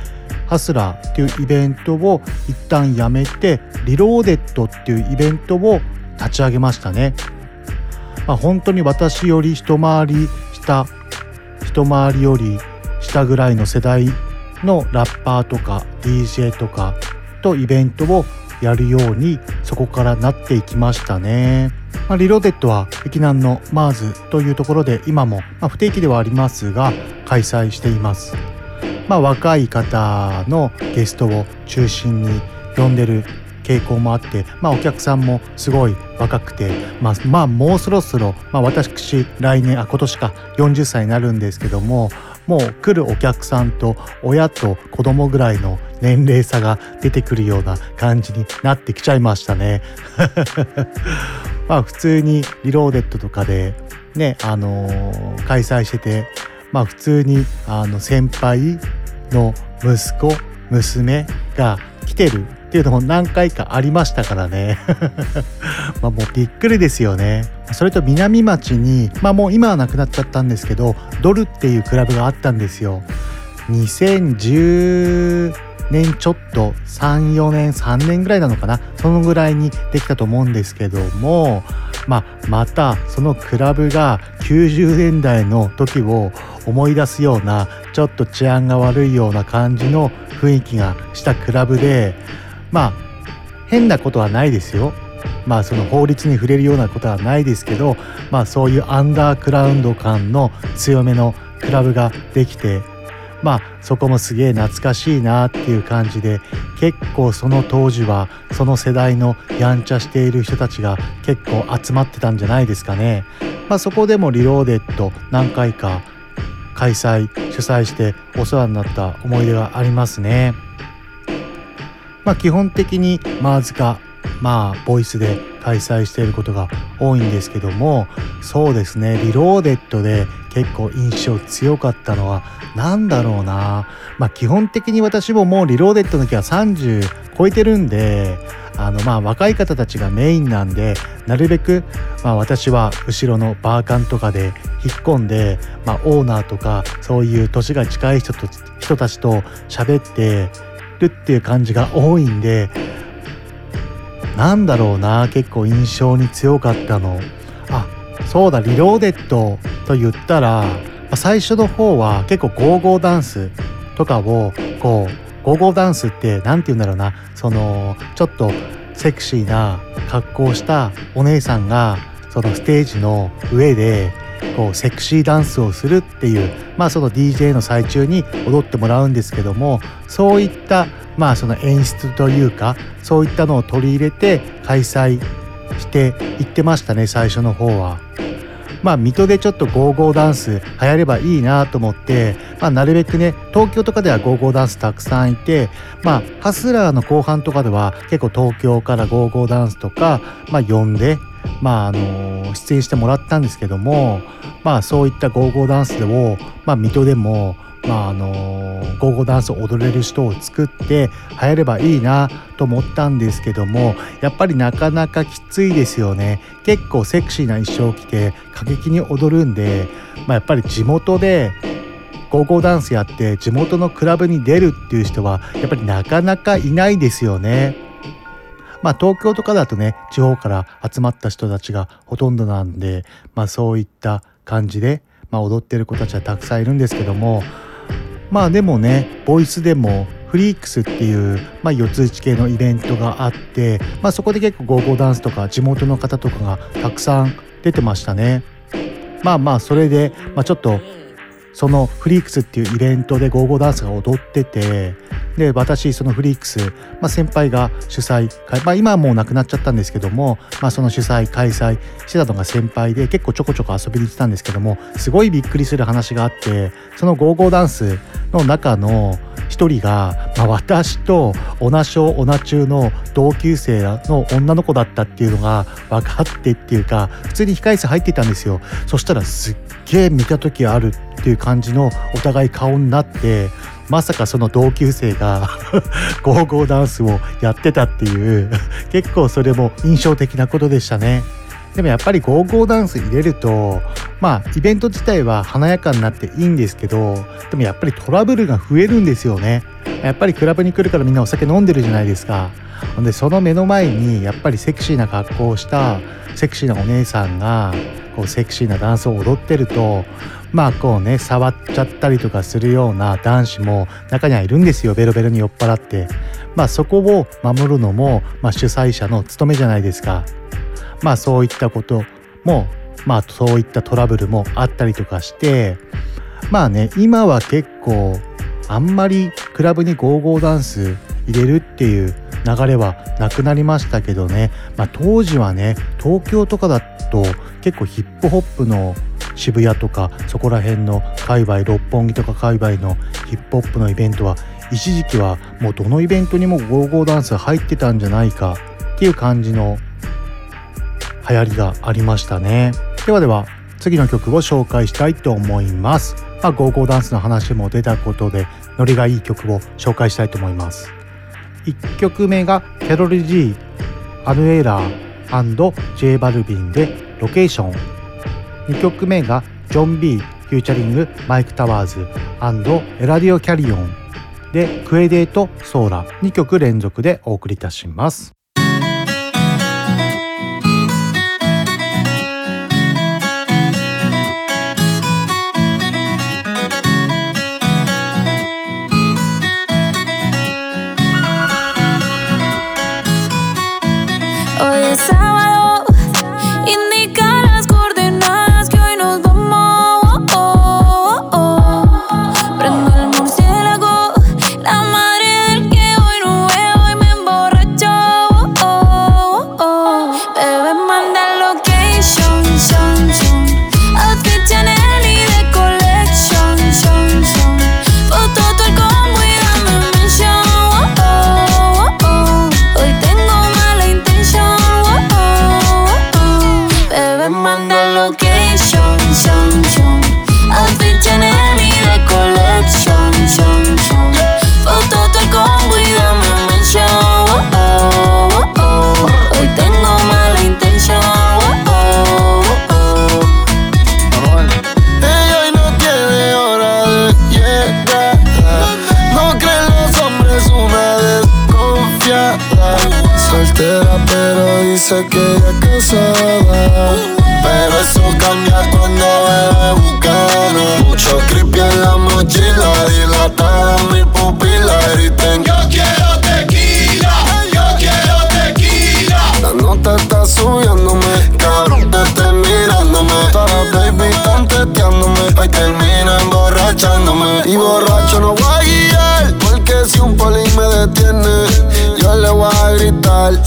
ハスラーっていうイベントを一旦やめてリローデッドっていうイベントを立ち上げましたね。まあ、本当に私より一回り下一回りより下ぐらいの世代のラッパーとか DJ とかとイベントをやるようにそこからなっていきましたね。まあ、リローデッドは碧南のマーズというところで今も、まあ、不定期ではありますが開催しています。まあ、若い方のゲストを中心に呼んでる傾向もあって、まあ、お客さんもすごい若くて、まあ、まあもうそろそろ、まあ、私来年あ今年か40歳になるんですけどももう来るお客さんと親と子供ぐらいの年齢差が出てくるような感じになってきちゃいましたね。まあ普通にリローデッドとかでねあのー開催しててまあ普通にあの先輩の息子娘が来てるっていうのも何回かありましたからね。まあもうびっくりですよね。それと南町にまあもう今はなくなっちゃったんですけどドルっていうクラブがあったんですよ。2010年ちょっと34年3年ぐらいなのかな。そのぐらいにできたと思うんですけどもまあまたそのクラブが90年代の時を思い出すようなちょっと治安が悪いような感じの雰囲気がしたクラブでまあ変なことはないですよまあその法律に触れるようなことはないですけどまあそういうアンダークラウンド感の強めのクラブができてまあそこもすげえ懐かしいなっていう感じで結構その当時はその世代のやんちゃしている人たちが結構集まってたんじゃないですかね。まあ、そこでもリローデッド何回か開催主催してお世話になった思い出がありますね。まあ、基本的にマーズかまあボイスで開催していることが多いんですけどもそうですねリローデッドで結構印象強かったのは何だろうな。まあ基本的に私ももうリローデッドの時は30超えてるんであのまあ若い方たちがメインなんでなるべくまあ私は後ろのバーカンとかで引っ込んで、まあ、オーナーとかそういう年が近い人と人たちと喋ってるっていう感じが多いんでなんだろうな結構印象に強かったの。あそうだリローデッドと言ったら最初の方は結構ゴーゴーダンスとかをこうゴーゴーダンスって何て言うんだろうなそのちょっとセクシーな格好をしたお姉さんがそのステージの上でこうセクシーダンスをするっていうまあその DJ の最中に踊ってもらうんですけどもそういったまあその演出というかそういったのを取り入れて開催していってましたね最初の方は。まあ水戸でちょっとゴーゴーダンス流行ればいいなと思って、まあ、なるべくね東京とかではゴーゴーダンスたくさんいてまあハスラーの後半とかでは結構東京からゴーゴーダンスとか、まあ、呼んでまああの出演してもらったんですけどもまあそういったゴーゴーダンスを、まあ、水戸でもまああのゴーゴーダンスを踊れる人を作って流行ればいいなと思ったんですけどもやっぱりなかなかきついですよね結構セクシーな衣装を着て過激に踊るんで、まあ、やっぱり地元でゴーゴーダンスやって地元のクラブに出るっていう人はやっぱりなかなかいないですよね。まあ東京とかだとね地方から集まった人たちがほとんどなんでまあそういった感じで、まあ、踊ってる子たちはたくさんいるんですけどもまあでもねボイスでもフリークスっていう、まあ、四つ打ち系のイベントがあって、まあ、そこで結構ゴーゴーダンスとか地元の方とかがたくさん出てましたね。まあまあそれで、まあ、ちょっとそのフリークスっていうイベントでゴーゴーダンスが踊っててで私そのフリークス、まあ、先輩が主催、まあ、今はもうなくなっちゃったんですけども、まあ、その主催開催してたのが先輩で結構ちょこちょこ遊びに行ってたんですけどもすごいびっくりする話があってそのゴーゴーダンスの中の一人が、まあ、私とオナショーオナ中の同級生の女の子だったっていうのが分かってっていうか普通に控室入ってたんですよ。そしたらすっげえ見た時あるっていう感じのお互い顔になってまさかその同級生が ゴーゴーダンスをやってたっていう。結構それも印象的なことでしたね。でもやっぱりゴーゴーダンス入れるとまあイベント自体は華やかになっていいんですけどでもやっぱりトラブルが増えるんですよね。やっぱりクラブに来るからみんなお酒飲んでるじゃないですか。ほんでその目の前にやっぱりセクシーな格好をしたセクシーなお姉さんがこうセクシーなダンスを踊ってるとまあこうね触っちゃったりとかするような男子も中にはいるんですよ。ベロベロに酔っ払って。まあそこを守るのも、まあ、主催者の務めじゃないですか。まあそういったこともまあそういったトラブルもあったりとかして。まあね今は結構あんまりクラブにゴーゴーダンス入れるっていう流れはなくなりましたけどね、まあ、当時はね東京とかだと結構ヒップホップの渋谷とかそこら辺の界隈六本木とか界隈のヒップホップのイベントは一時期はもうどのイベントにもゴーゴーダンス入ってたんじゃないかっていう感じの流行りがありましたね。ではでは次の曲を紹介したいと思います。まあ、ゴーゴーダンスの話も出たことでノリがいい曲を紹介したいと思います。1曲目がキャロル G アヌエラー &J バルビンでロケーション2曲目がジョン・ B フューチャリングマイク・タワーズエラディオ・キャリオンで Quédate Sola 2曲連続でお送りいたします。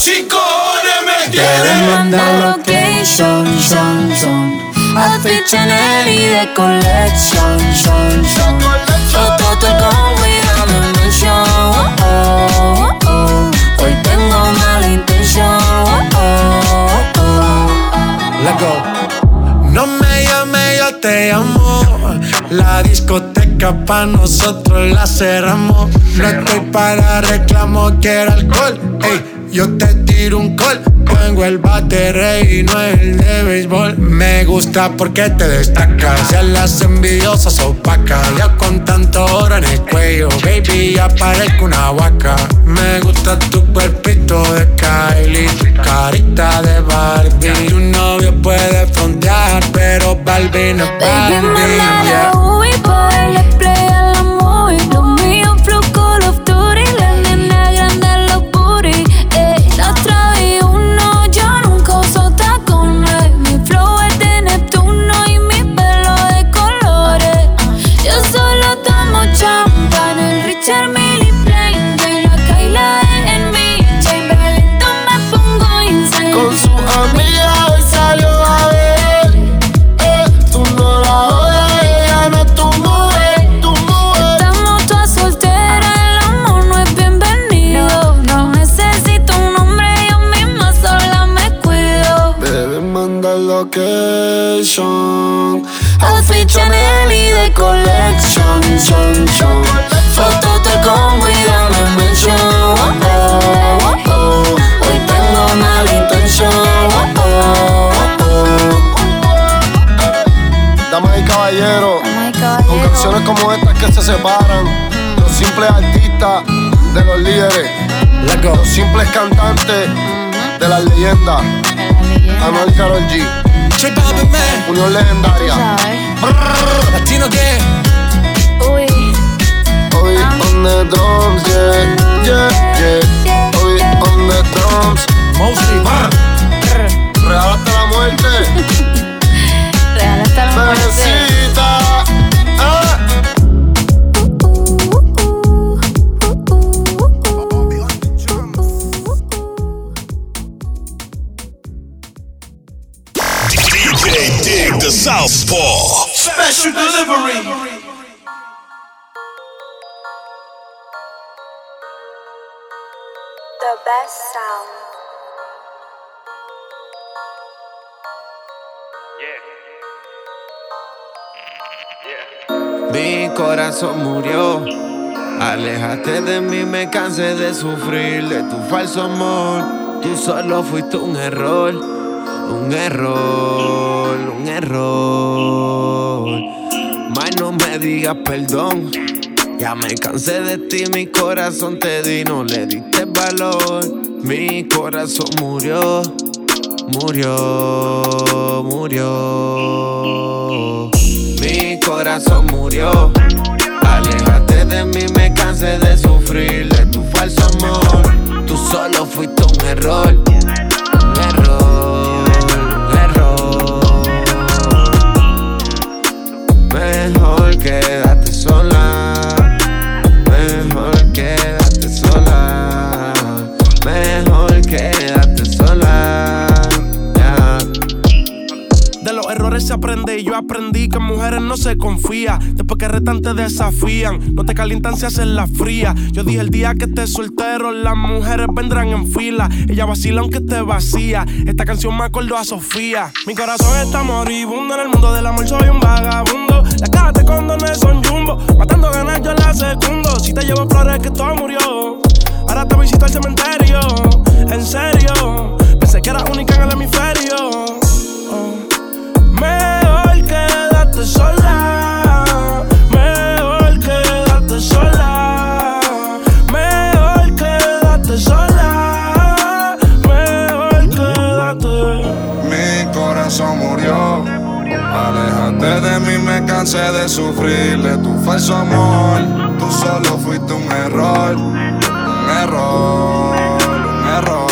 5NMX Quieren mandar location, son, son Outfit Chanel y de collection, son, son. Foto to go without a mention, oh, oh, oh, oh. Hoy tengo mala intención, oh, oh, oh. Let go. No me llame, yo te llamo. La discoteca pa' nosotros la cerramos. No estoy para reclamo, quiero alcohol, ey yo te tiro un call. Tengo el bate y no el de béisbol. Me gusta porque te destacas. Ya las envidiosas opacas. Ya con tanto oro en el cuello, baby, ya parezco una vaca. Me gusta tu cuerpito de Kylie, carita de Barbie. Tu novio puede frontear, pero Barbie no es Baby, Barbie. yeah. Chanel y de collection, son, son. Fotos te con cuidado en mención. Oh, oh, oh. Hoy tengo mala intención. Oh, oh, Damas y caballeros, con canciones como estas que se separan, los simples artistas de los líderes, los simples cantantes de las leyendas. Anuel y Karol G. Unión legendaria. Latino que Uy. Hoy on the drums, yeah, yeah, yeah. Hoy on the drums. Mostly. Real hasta la muerte. Real hasta la muerte. Bebecita. The best sound. Mi corazón murió. Alejaste de mí, me cansé de sufrir de tu falso amor. Tú solo fuiste un error, un error, un error. Más no me digas perdón. Ya me cansé de ti, mi corazón te di, no le diste valor. Mi corazón murió, murió, murió. Mi corazón murió. Aléjate de mí, me cansé de sufrir de tu falso amor. Tú solo fuiste un error, Te desafían, no te calientan si hacen la fría. Yo dije el día que estés soltero, las mujeres vendrán en fila. Ella vacila aunque esté vacía. Esta canción me acordó a Sofía. Mi corazón está moribundo en el mundo del amor, soy un vagabundo. Las cajas de condones son jumbo, matando ganas yo la secundo. Si te llevo flores que todo murió, ahora te visito al cementerio. En serio, pensé que era única en el hemisferio. Oh. Mejor quédate sola. De sufrirle tu falso amor. Tú solo fuiste un error, un error, un error.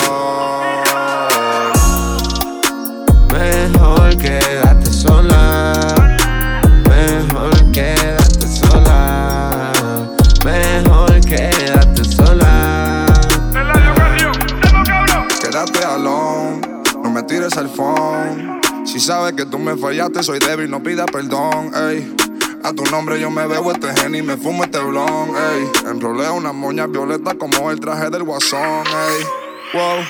Que tú me fallaste, soy débil, no pida perdón, ey. A tu nombre yo me bebo este gen y me fumo este blon, ey. Enrolé una moña violeta como el traje del guasón, ey. Wow,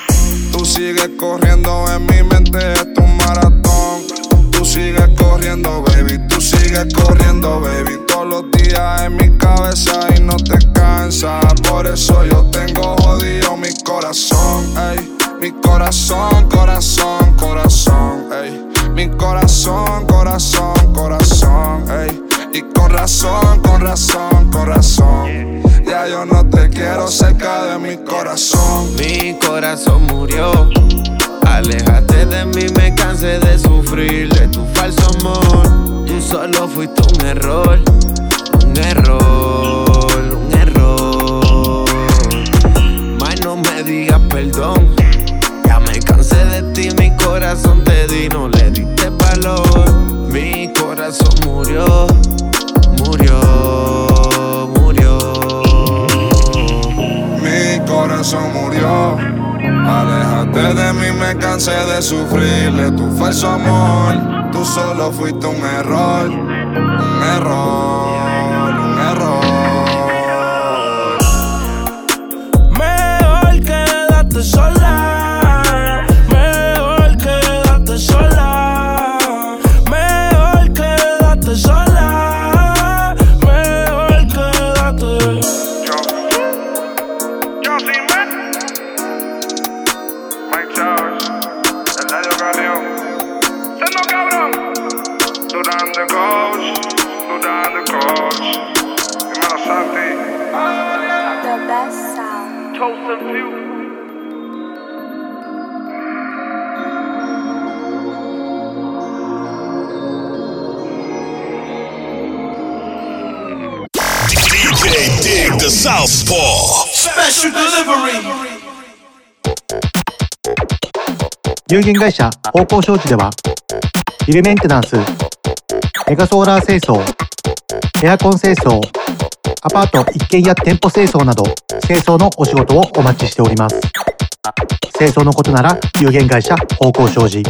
tú sigues corriendo en mi mente, es tu maratón. Tú sigues corriendo, baby, tú sigues corriendo, baby. Todos los días en mi cabeza y no te cansa. Por eso yo tengo jodido mi corazón, ey. Mi corazón, corazón, corazón. Mi corazón, corazón, corazón, ey. Y con razón, con razón, con razón. Ya yo no te quiero cerca de mi corazón. Mi corazón murió. Aléjate de mí, me cansé de sufrir de tu falso amor. Tú solo fuiste un error, un error, un error. Más no me digas perdón. Ya me cansé de ti, mi corazón te di, no le corazón murió, murió, murió. Mi corazón murió. Aléjate de mí, me cansé de sufrirle tu falso amor. Tú solo fuiste un error, un error, un error. Mejor quédate sola. To Southpaw. Special delivery. 有限会社方向商事ではビルメンテナンスメガソーラー清掃エアコン清掃アパート一軒家店舗清掃など清掃のお仕事をお待ちしております清掃のことなら有限会社方向商事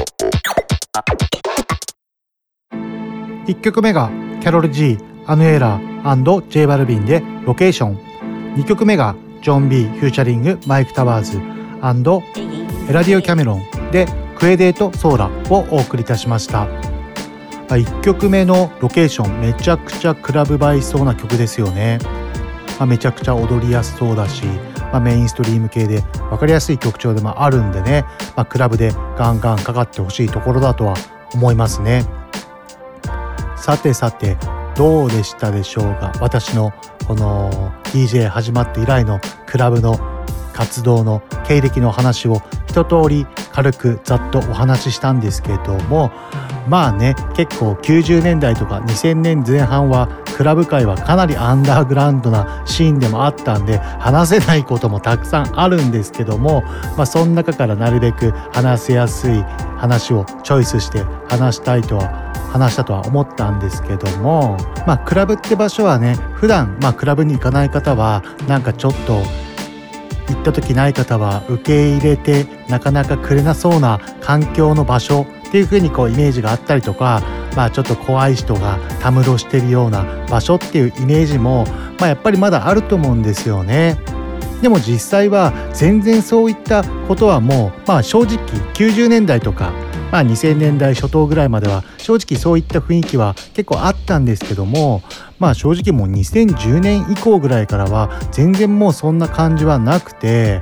1曲目がキャロル G アヌエラー &J バルビンでロケーション2曲目がジョン B. フューチャリングマイク・タワーズエラディオ・キャリオンで Quédate Sola をお送りいたしました。1曲目の Location めちゃくちゃクラブ映えそうな曲ですよね、まあ、めちゃくちゃ踊りやすそうだし、まあ、メインストリーム系で分かりやすい曲調でもあるんでね、まあ、クラブでガンガンかかってほしいところだとは思いますね。さてさてどうでしたでしょうか？私のこの DJ 始まって以来のクラブの活動の経歴の話を一通り軽くざっとお話ししたんですけどもまあね結構90年代とか2000年前半はクラブ界はかなりアンダーグラウンドなシーンでもあったんで話せないこともたくさんあるんですけども、まあ、その中からなるべく話せやすい話をチョイスして話したいとは話したとは思ったんですけどもまあクラブって場所はね普段まあクラブに行かない方はなんかちょっと行った時ない方は受け入れてなかなかくれなそうな環境の場所っていう風にこうイメージがあったりとかまあちょっと怖い人がたむろしてるような場所っていうイメージもまあやっぱりまだあると思うんですよね。でも実際は全然そういったことはもうまあ正直90年代とかまあ、2000年代初頭ぐらいまでは正直そういった雰囲気は結構あったんですけどもまあ正直もう2010年以降ぐらいからは全然もうそんな感じはなくて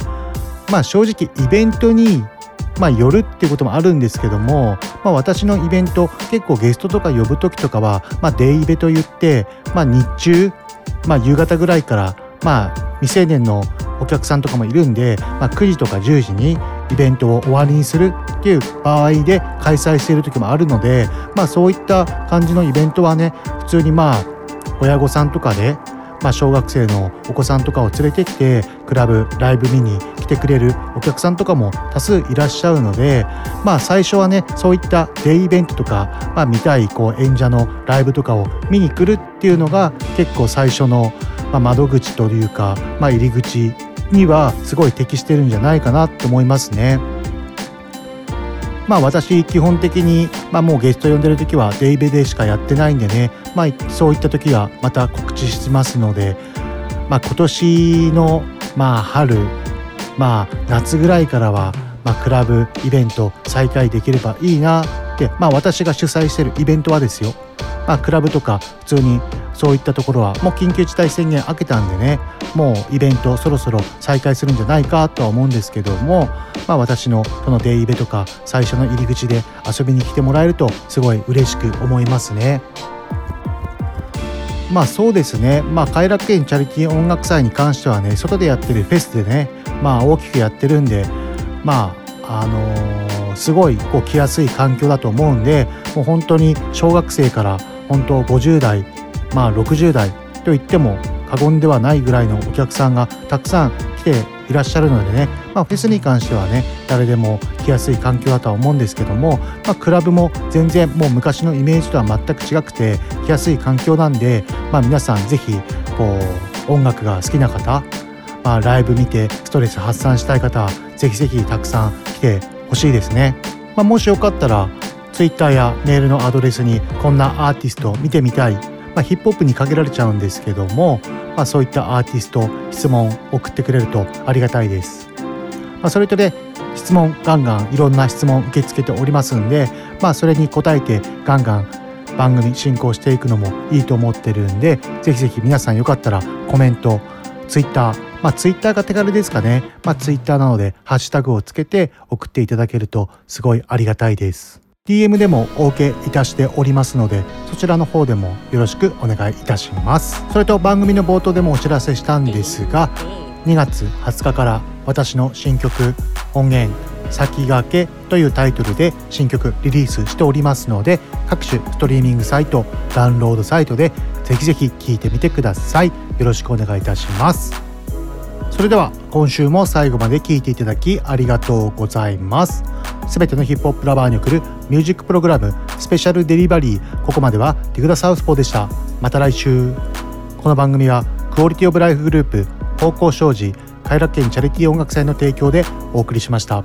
まあ正直イベントにまあ寄るっていうこともあるんですけども、まあ、私のイベント結構ゲストとか呼ぶ時とかは、まあ、デイイベと言って、まあ、日中、まあ、夕方ぐらいからまあ未成年のお客さんとかもいるんで、まあ、9時とか10時にイベントを終わりにするっていう場合で開催している時もあるので、まあ、そういった感じのイベントはね普通にまあ親御さんとかで、まあ、小学生のお子さんとかを連れてきてクラブライブ見に来てくれるお客さんとかも多数いらっしゃるのでまあ最初はねそういったデイイベントとか、まあ、見たいこう演者のライブとかを見に来るっていうのが結構最初の、ま、窓口というか、まあ、入り口にはすごい適してるんじゃないかなと思いますね。まあ私基本的に、まあ、もうゲスト呼んでる時はデイベでしかやってないんでね、まあ、そういった時はまた告知しますので、まあ、今年の、まあ、春、まあ、夏ぐらいからは、まあ、クラブイベント再開できればいいなって、まあ、私が主催してるイベントはですよ、まあ、クラブとか普通にそういったところはもう緊急事態宣言明けたんでねもうイベントそろそろ再開するんじゃないかとは思うんですけども、まあ、私のそのデイイベとか最初の入り口で遊びに来てもらえるとすごい嬉しく思いますね。まあそうですね、まあ、偕楽園チャリティー音楽祭に関してはね外でやってるフェスでね、まあ、大きくやってるんでまああのー、すごいこう来やすい環境だと思うんでもう本当に小学生から本当50代まあ60代と言っても過言ではないぐらいのお客さんがたくさん来ていらっしゃるのでね、まあ、フェスに関してはね誰でも来やすい環境だとは思うんですけども、まあ、クラブも全然もう昔のイメージとは全く違くて来やすい環境なんで、まあ、皆さん是非こう音楽が好きな方、まあ、ライブ見てストレス発散したい方是非是非たくさん来てほしいですね。ま、もしよかったら Twitter やメールのアドレスにこんなアーティスト見てみたいまあ、ヒップホップに限られちゃうんですけども、まあ、そういったアーティスト質問送ってくれるとありがたいです。まあ、それとね質問ガンガンいろんな質問受け付けておりますんで、まあ、それに答えてガンガン番組進行していくのもいいと思ってるんでぜひぜひ皆さんよかったらコメントツイッターまあツイッターが手軽ですかねまあツイッターなのでハッシュタグをつけて送っていただけるとすごいありがたいです DM でもお受けいたしておりますのでそちらの方でもよろしくお願いいたします。それと番組の冒頭でもお知らせしたんですが2月20日から私の新曲音源先駆けというタイトルで新曲リリースしておりますので各種ストリーミングサイトダウンロードサイトでぜひぜひ聴いてみてください。よろしくお願いいたします。それでは今週も最後まで聴いていただきありがとうございます。すべてのヒップホップラバーに送るミュージックプログラムスペシャルデリバリーここまではディグダサウスポーでした。また来週。この番組はクオリティオブライフグループ方向障子偕楽園チャリティー音楽祭の提供でお送りしました。